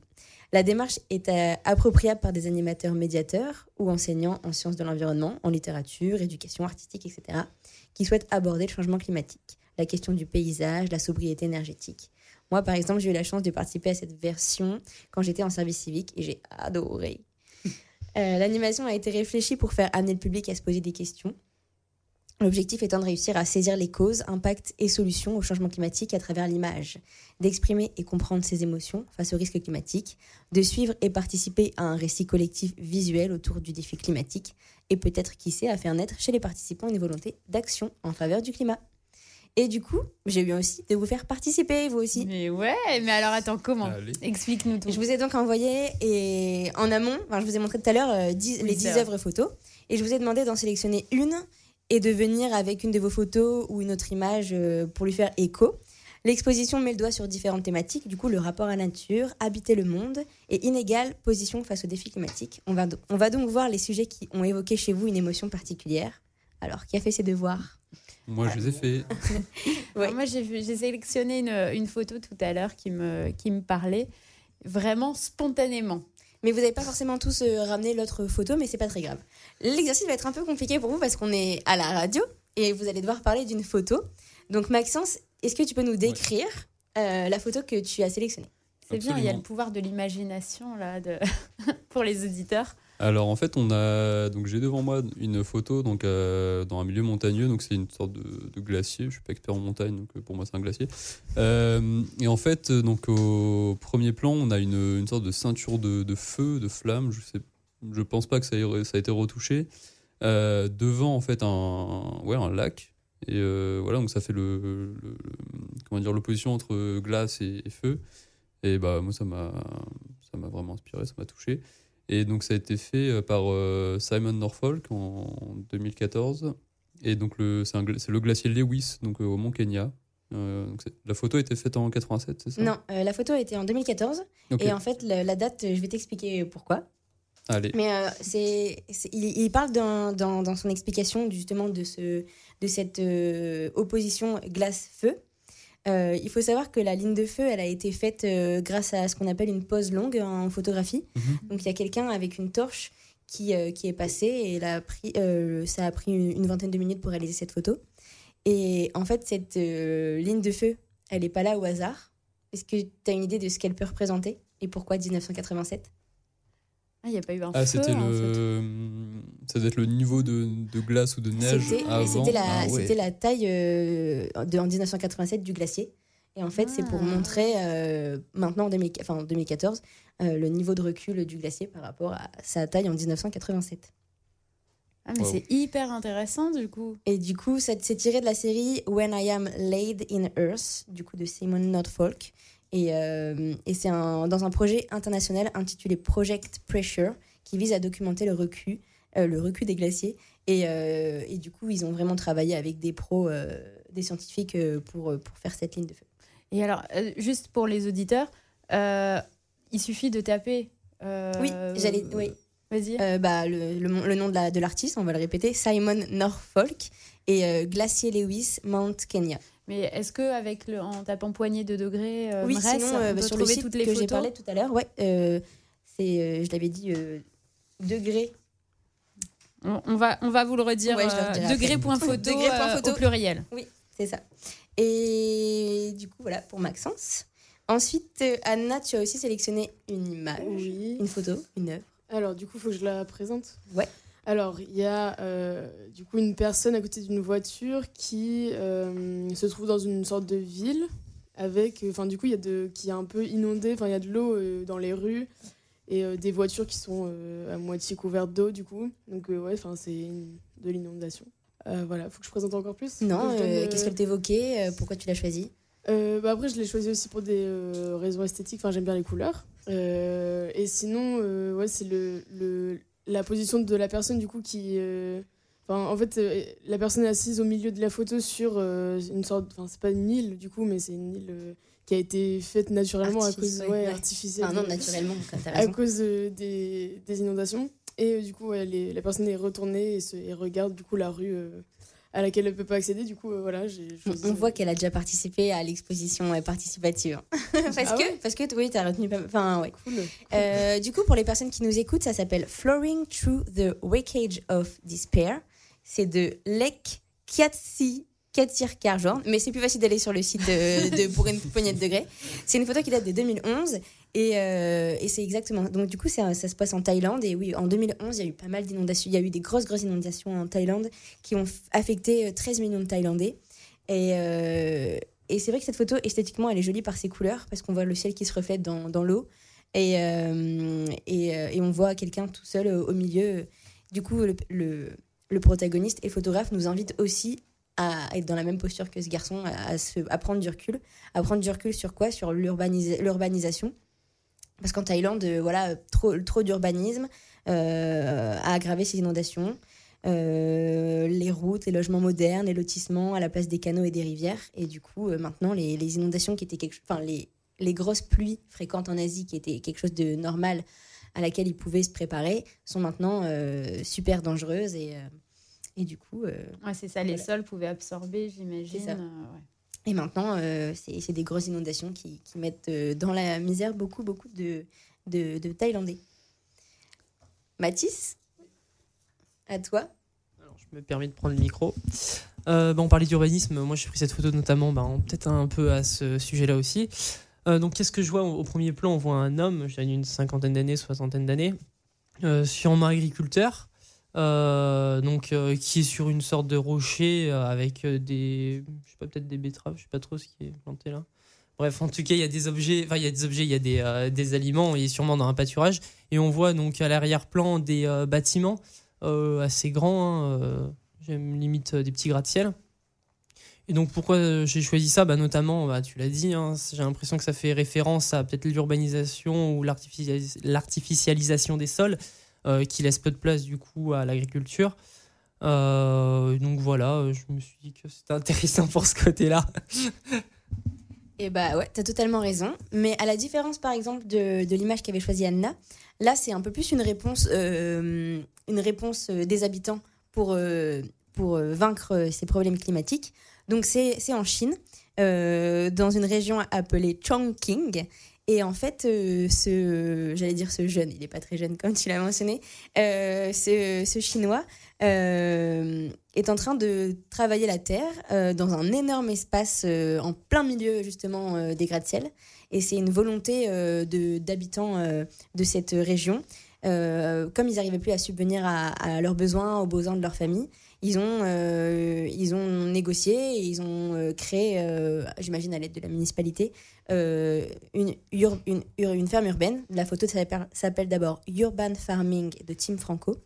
La démarche est euh, appropriable par des animateurs médiateurs ou enseignants en sciences de l'environnement, en littérature, éducation artistique, etc., qui souhaitent aborder le changement climatique, la question du paysage, la sobriété énergétique. Moi, par exemple, j'ai eu la chance de participer à cette version quand j'étais en service civique et j'ai adoré. [laughs] Euh, L'animation a été réfléchie pour faire amener le public à se poser des questions, L'objectif étant de réussir à saisir les causes, impacts et solutions au changement climatique à travers l'image, d'exprimer et comprendre ses émotions face au risque climatique, de suivre et participer à un récit collectif visuel autour du défi climatique, et peut-être, qui sait, à faire naître chez les participants une volonté d'action en faveur du climat. Et du coup, j'ai eu aussi de vous faire participer, vous aussi. Mais ouais, mais alors attends, comment Explique-nous tout. Je vous ai donc envoyé et en amont, enfin, je vous ai montré tout à l'heure euh, dix- Oui, les c'est 10 vrai. œuvres photos, et je vous ai demandé d'en sélectionner une et de venir avec une de vos photos ou une autre image euh, pour lui faire écho. L'exposition met le doigt sur différentes thématiques, du coup le rapport à la nature, habiter le monde et inégale position face aux défis climatiques. On va, on va donc voir les sujets qui ont évoqué chez vous une émotion particulière. Alors, qui a fait ses devoirs? Moi, je les ai fait. [laughs] Moi, j'ai sélectionné une, une photo tout à l'heure qui me, qui me parlait vraiment spontanément. Mais vous n'avez pas forcément tous euh, ramené l'autre photo, mais c'est pas très grave. L'exercice va être un peu compliqué pour vous parce qu'on est à la radio et vous allez devoir parler d'une photo. Donc Maxence, est-ce que tu peux nous décrire euh, la photo que tu as sélectionnée? C'est bien, il y a le pouvoir de l'imagination là de... [laughs] pour les auditeurs. Alors en fait, on a donc j'ai devant moi une photo donc euh, dans un milieu montagneux, donc c'est une sorte de, glacier. Je suis pas expert en montagne, donc pour moi c'est un glacier. Euh, et en fait, donc au premier plan, on a une, une sorte de ceinture de, feu, de flamme. Je sais, je pense pas que ça, ait- ça a été retouché. Euh, devant en fait un ouais un lac. Et voilà, donc ça fait le- comment dire l'opposition entre glace et, et feu. Et bah moi ça m'a ça m'a vraiment inspiré, ça m'a touché. Et donc ça a été fait euh, par euh, Simon Norfolk en 2014. Et donc le c'est le glacier Lewis donc euh, au Mont Kenya. Euh, donc la photo a été faite en 87, c'est ça? Non, euh, la photo a été en 2014. Ok. Et en fait, la, la date, je vais t'expliquer pourquoi. Allez. Mais euh, c'est, il, il parle dans, dans, dans son explication justement de, ce, de cette opposition glace-feu. Euh, il faut savoir que la ligne de feu, elle a été faite euh, grâce à ce qu'on appelle une pause longue en photographie. Donc il y a quelqu'un avec une torche qui, euh, qui est passé et elle a pris, euh, ça a pris une, une vingtaine de minutes pour réaliser cette photo. Et en fait, cette euh, ligne de feu, elle n'est pas là au hasard. Est-ce que tu as une idée de ce qu'elle peut représenter et pourquoi 1987 Ah, il n'y a pas eu un Ah, feu c'était en fait. Ça doit être le niveau de, de glace ou de neige C'était avant. c'était la, Ah ouais. la taille euh, de, en 1987 du glacier. Et en fait, c'est pour montrer euh, maintenant en 2000 enfin, en 2014 euh, le niveau de recul du glacier par rapport à sa taille en 1987. Ah, mais c'est hyper intéressant du coup. Et du coup, c'est c'est tiré de la série When I Am Laid in Earth, du coup de Simon Norfolk. Et, euh, et c'est un- dans un projet international intitulé Project Pressure qui vise à documenter le recul, euh, le recul des glaciers. Et, euh, et du coup, ils ont vraiment travaillé avec des pros, euh, des scientifiques euh, pour, euh, pour faire cette ligne de feu. Et alors, euh, juste pour les auditeurs, euh, il suffit de taper. euh, Oui, j'allais. Oui. Vas-y. Euh, bah, le, le, le nom de la- de l'artiste, on va le répéter, Simon Norfolk et euh, Glacier Lewis, Mount Kenya. Mais est-ce que avec le, en tapant poignée de degrés, euh, oui, sinon, on euh, peut sur le site toutes les que j'ai parlé tout à l'heure, ouais, euh, c'est, euh, je l'avais dit, euh, degré. On, on va, on va vous le redire. Ouais, le euh, degré après. point photo, Degré point euh, au pluriel. Oui, c'est ça. Et du coup, voilà pour Maxence. Ensuite, euh, Anna, tu as aussi sélectionné une image, une photo, une œuvre. Alors, du coup, il faut que je la présente Ouais. Alors, il y a euh, du coup une personne à côté d'une voiture qui euh, se trouve dans une sorte de ville avec, euh, enfin, du coup, il y a de, qui est un peu inondée, enfin, il y a de l'eau euh, dans les rues et euh, des voitures qui sont euh, à moitié couvertes d'eau, du coup. Donc, euh, ouais, enfin, c'est une- de l'inondation. Voilà, faut que je présente encore plus Non, qu'est-ce qu'elle t'évoquait Pourquoi tu l'as choisie? Euh, bah après, je l'ai choisi aussi pour des euh, raisons esthétiques. Enfin, j'aime bien les couleurs. Euh, et sinon, ouais, c'est le, le, la position de la personne du coup qui. Enfin, en fait, la personne est assise au milieu de la photo sur une sorte. Enfin, c'est pas une île du coup, mais c'est une île qui a été faite naturellement à cause. ouais, Ouais, artificielle. Enfin, non, naturellement, comme t'as À cause euh, des, des inondations. Et euh, du coup, les- la personne est retournée et, se, et regarde du coup la rue euh, à laquelle elle peut pas accéder. Du coup, euh, voilà, j'ai On, voit qu'elle a déjà participé à l'exposition euh, participative. [laughs] parce, Ah que, ouais parce que, oui, t'as retenu pas. Enfin, ouais. Cool. Euh, du coup, pour les personnes qui nous écoutent, ça s'appelle Flooring Through the Wreckage of Despair. C'est de Lek Kiatsi Katir Karjorn, mais c'est plus facile d'aller sur le site de, de- [laughs] pour une poignée de degrés. C'est une photo qui date de 2011 et, euh, et c'est exactement. Donc du coup, ça, ça se passe en Thaïlande et oui, en 2011, il y a eu pas mal d'inondations. Il y a eu des grosses grosses inondations en Thaïlande qui ont affecté euh, 13 millions de Thaïlandais. Et, euh, et c'est vrai que cette photo, esthétiquement, elle est jolie par ses couleurs, parce qu'on voit le ciel qui se reflète dans, dans l'eau. Et, euh, et, euh, et on voit quelqu'un tout seul euh, au milieu. Du coup, le, le, le protagoniste et photographe nous invite aussi à être dans la même posture que ce garçon, à, prendre du recul. À prendre du recul sur quoi? Sur l'urbanisa- l'urbanisation. Parce qu'en Thaïlande, euh, voilà, trop, trop d'urbanisme euh, a aggravé ces inondations. euh, les routes, les logements modernes, les lotissements à la place des canaux et des rivières. Et du coup, euh, maintenant, les, les inondations qui étaient quelque enfin, les, les grosses pluies fréquentes en Asie, qui étaient quelque chose de normal à laquelle ils pouvaient se préparer, sont maintenant euh, super dangereuses. Et, euh, et du coup. euh, Ouais, c'est ça, les sols pouvaient absorber, j'imagine. Euh, ouais. Et maintenant, euh, c'est c'est des grosses inondations qui, qui mettent euh, dans la misère beaucoup, beaucoup de, de, de Thaïlandais. Mathis À toi Je me permets de prendre le micro. Euh, bah, on parlait d'urbanisme. Moi, j'ai pris cette photo notamment, bah, peut-être un peu à ce sujet-là aussi. Euh, donc, qu'est-ce que je vois au, au premier plan? On voit un homme, je dirais une cinquantaine d'années, soixantaine d'années, euh, sûrement agriculteur, euh, donc euh, qui est sur une sorte de rocher euh, avec des, je sais pas, peut-être des betteraves, je sais pas trop ce qui est planté là. Bref, en tout cas, il y a des objets, enfin, il y a des objets, il y a des, des aliments, et sûrement dans un pâturage. Et on voit donc à l'arrière-plan des bâtiments assez grands, hein, j'aime limite des petits gratte-ciel. Et donc pourquoi j'ai choisi ça? Bah, Notamment, bah, tu l'as dit, hein, j'ai l'impression que ça fait référence à peut-être l'urbanisation ou l'artificialis- l'artificialisation des sols, qui laisse peu de place du coup à l'agriculture. Euh, donc voilà, euh, je me suis dit que c'était intéressant pour ce côté-là. [laughs] Et bah ouais, t'as totalement raison. Mais à la différence, par exemple, de, de l'image qu'avait choisie Anna, là, c'est un peu plus une réponse, euh, une réponse euh, des habitants pour, euh, pour euh, vaincre euh, ces problèmes climatiques. Donc, c'est en Chine, euh, dans une région appelée Chongqing. Et en fait, euh, ce, j'allais dire ce jeune, il n'est pas très jeune comme tu l'as mentionné, euh, ce, ce chinois euh, est en train de travailler la terre dans un énorme espace en plein milieu justement des gratte-ciel. Et c'est une volonté de- d'habitants de cette région. Comme ils n'arrivaient plus à subvenir à leurs besoins, aux besoins de leur famille, ils ont, euh, ils ont négocié ils ont euh, créé, euh, j'imagine à l'aide de la municipalité, une, ferme urbaine. La photo s'appelle d'abord Urban Farming de Tim Franco.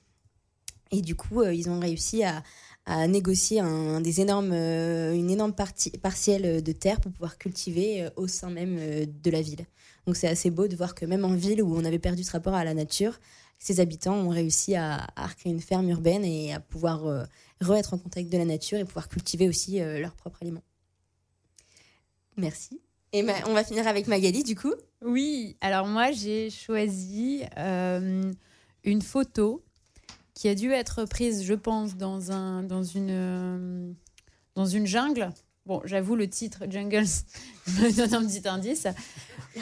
Et du coup, ils ont réussi à, négocier une énorme partie, partielle de terre pour pouvoir cultiver au sein même de la ville. Donc c'est assez beau de voir que même en ville où on avait perdu ce rapport à la nature, ces habitants ont réussi à, à recréer une ferme urbaine et à pouvoir re-être en contact de la nature et pouvoir cultiver aussi euh, leurs propres aliments. Merci. Et ma- on va finir avec Magali du coup. Oui, alors moi j'ai choisi euh, une photo qui a dû être prise, je pense, dans, un, dans, une, euh, dans une jungle. Bon, j'avoue, le titre Jungles [laughs] me donne un petit indice.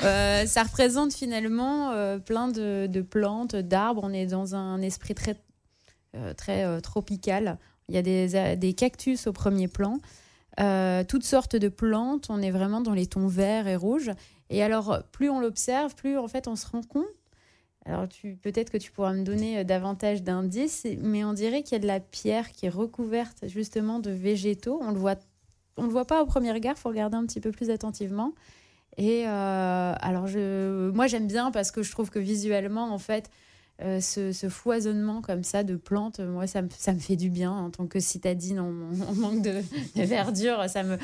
Euh, ça représente finalement euh, plein de, de plantes, d'arbres. On est dans un esprit très, euh, très euh, tropical. Il y a des, euh, des cactus au premier plan. Euh, toutes sortes de plantes. On est vraiment dans les tons verts et rouges. Et alors, plus on l'observe, plus en fait on se rend compte. Alors, peut-être que tu pourras me donner euh, davantage d'indices, mais on dirait qu'il y a de la pierre qui est recouverte justement de végétaux. On le voit, on le voit pas au premier regard. Faut regarder un petit peu plus attentivement. Et alors, moi, j'aime bien parce que je trouve que visuellement, en fait, euh, ce, ce foisonnement comme ça de plantes, moi, ça me, ça me fait du bien en tant que citadine en, en manque de, de verdure. Ça me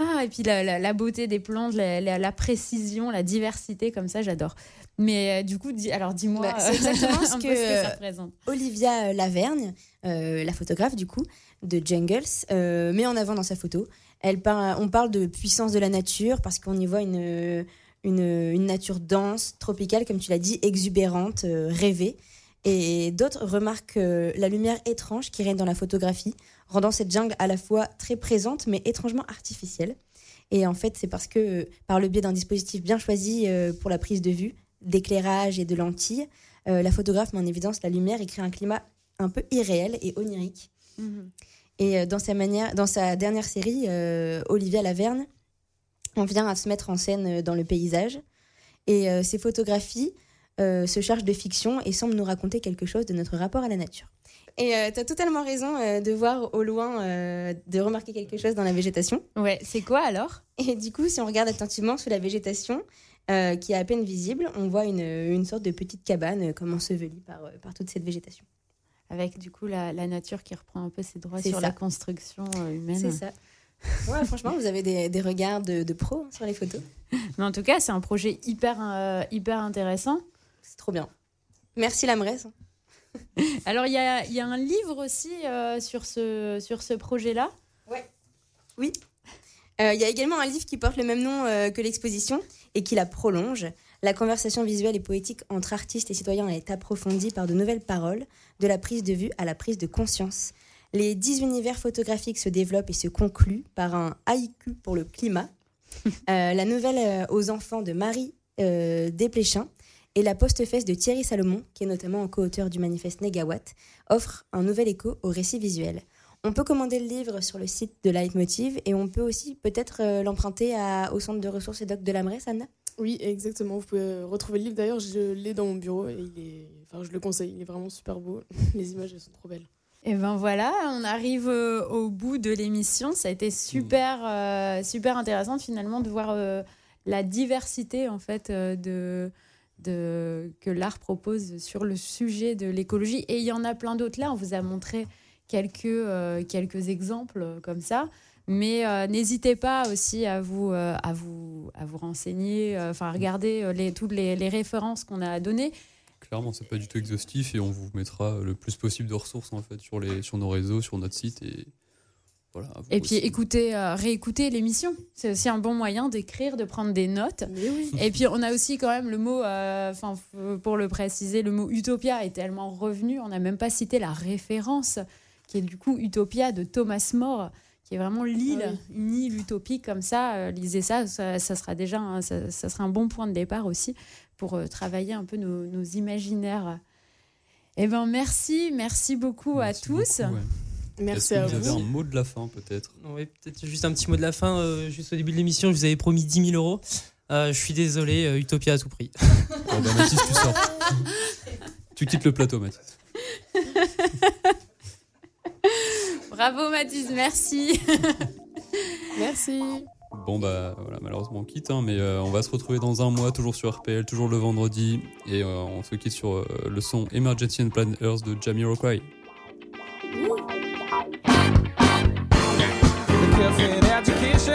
ah, et puis la, la- la beauté des plantes, la, précision, la diversité, comme ça, j'adore. Mais euh, du coup, dis, alors dis-moi, Bah, c'est exactement [laughs] ce que, ça représente. Olivia Lavergne, euh, la photographe du coup de Jungles, met en avant dans sa photo. Elle par- on parle de puissance de la nature parce qu'on y voit une, une, une nature dense, tropicale, comme tu l'as dit, exubérante, euh, rêvée. Et d'autres remarquent euh, la lumière étrange qui règne dans la photographie, rendant cette jungle à la fois très présente mais étrangement artificielle. Et en fait, c'est parce que, euh, par le biais d'un dispositif bien choisi pour la prise de vue, d'éclairage et de lentilles, la photographe met en évidence la lumière et crée un climat un peu irréel et onirique. Et euh, dans sa, manière, dans sa dernière série, euh, Olivia Laverne, on vient à se mettre en scène euh, dans le paysage. Et euh, ces photographies euh, se chargent de fiction et semblent nous raconter quelque chose de notre rapport à la nature. Et tu as totalement raison euh, de voir au loin, euh, de remarquer quelque chose dans la végétation. Ouais, c'est quoi alors? Et du coup, si on regarde attentivement sous la végétation, euh, qui est à peine visible, on voit une, une sorte de petite cabane euh, comme ensevelie par, euh, par toute cette végétation. Avec du coup la, la nature qui reprend un peu ses droits sur ça. la construction euh, humaine. C'est ça. Ouais, franchement, vous avez des, des regards de, de pro hein, sur les photos. [laughs] Mais en tout cas, c'est un projet hyper, euh, hyper intéressant. C'est trop bien. Merci Lamresse. [laughs] Alors, il y a, y a un livre aussi euh, sur ce, sur ce projet-là. Oui. Euh, Il y a également un livre qui porte le même nom que l'exposition et qui la prolonge. La conversation visuelle et poétique entre artistes et citoyens est approfondie par de nouvelles paroles, de la prise de vue à la prise de conscience. Les dix univers photographiques se développent et se concluent par un haïku pour le climat. [laughs] Euh, la nouvelle euh, aux enfants de Marie euh, Desplechin et la postface de Thierry Salomon, qui est notamment co-auteur du manifeste Négawatt, offre un nouvel écho au récit visuel. On peut commander le livre sur le site de Leitmotiv et on peut aussi peut-être euh, l'emprunter au centre de ressources et doc de la Mresse, Anna Oui, exactement. Vous pouvez retrouver le livre. D'ailleurs, je l'ai dans mon bureau et il est... enfin, je le conseille. Il est vraiment super beau. [laughs] Les images, elles sont trop belles. Et ben voilà, on arrive euh, au bout de l'émission. Ça a été super, euh, super intéressant finalement de voir euh, la diversité en fait de, de que l'art propose sur le sujet de l'écologie. Et il y en a plein d'autres là. On vous a montré quelques quelques exemples comme ça. Mais n'hésitez pas aussi à vous, à vous, à vous renseigner, enfin à regarder les, toutes les, les références qu'on a données. Clairement, c'est pas du tout exhaustif et on vous mettra le plus possible de ressources en fait sur, les, sur nos réseaux, sur notre site et voilà. Et puis aussi. écoutez, euh, réécouter l'émission. C'est aussi un bon moyen d'écrire, de prendre des notes. Et puis on a aussi quand même le mot, euh, enfin pour le préciser, le mot utopia est tellement revenu, on n'a même pas cité la référence qui est du coup Utopia de Thomas More, qui est vraiment l'île, Ah une île utopique comme ça. Euh, lisez ça, ça, ça sera déjà, un, ça, ça sera un bon point de départ aussi pour euh, travailler un peu nos, nos imaginaires. Eh ben merci, merci beaucoup à tous. beaucoup, ouais. Merci à que vous avez vous. un mot de la fin peut-être? Oui, peut-être juste un petit mot de la fin. euh, juste au début de l'émission, je vous avais promis 10 000 euros. Euh, je suis désolé, euh, Utopia à tout prix. Bon, bah, Mathis, tu sors. tu quittes le plateau, Mathis. [laughs] Bravo Mathis, merci. Merci. Bon bah voilà, malheureusement on quitte, hein, mais euh, on va se retrouver dans un mois, toujours sur RPL, toujours le vendredi, et euh, on se quitte sur euh, le son Emergency and Planet Earth de Jamiroquai. Education,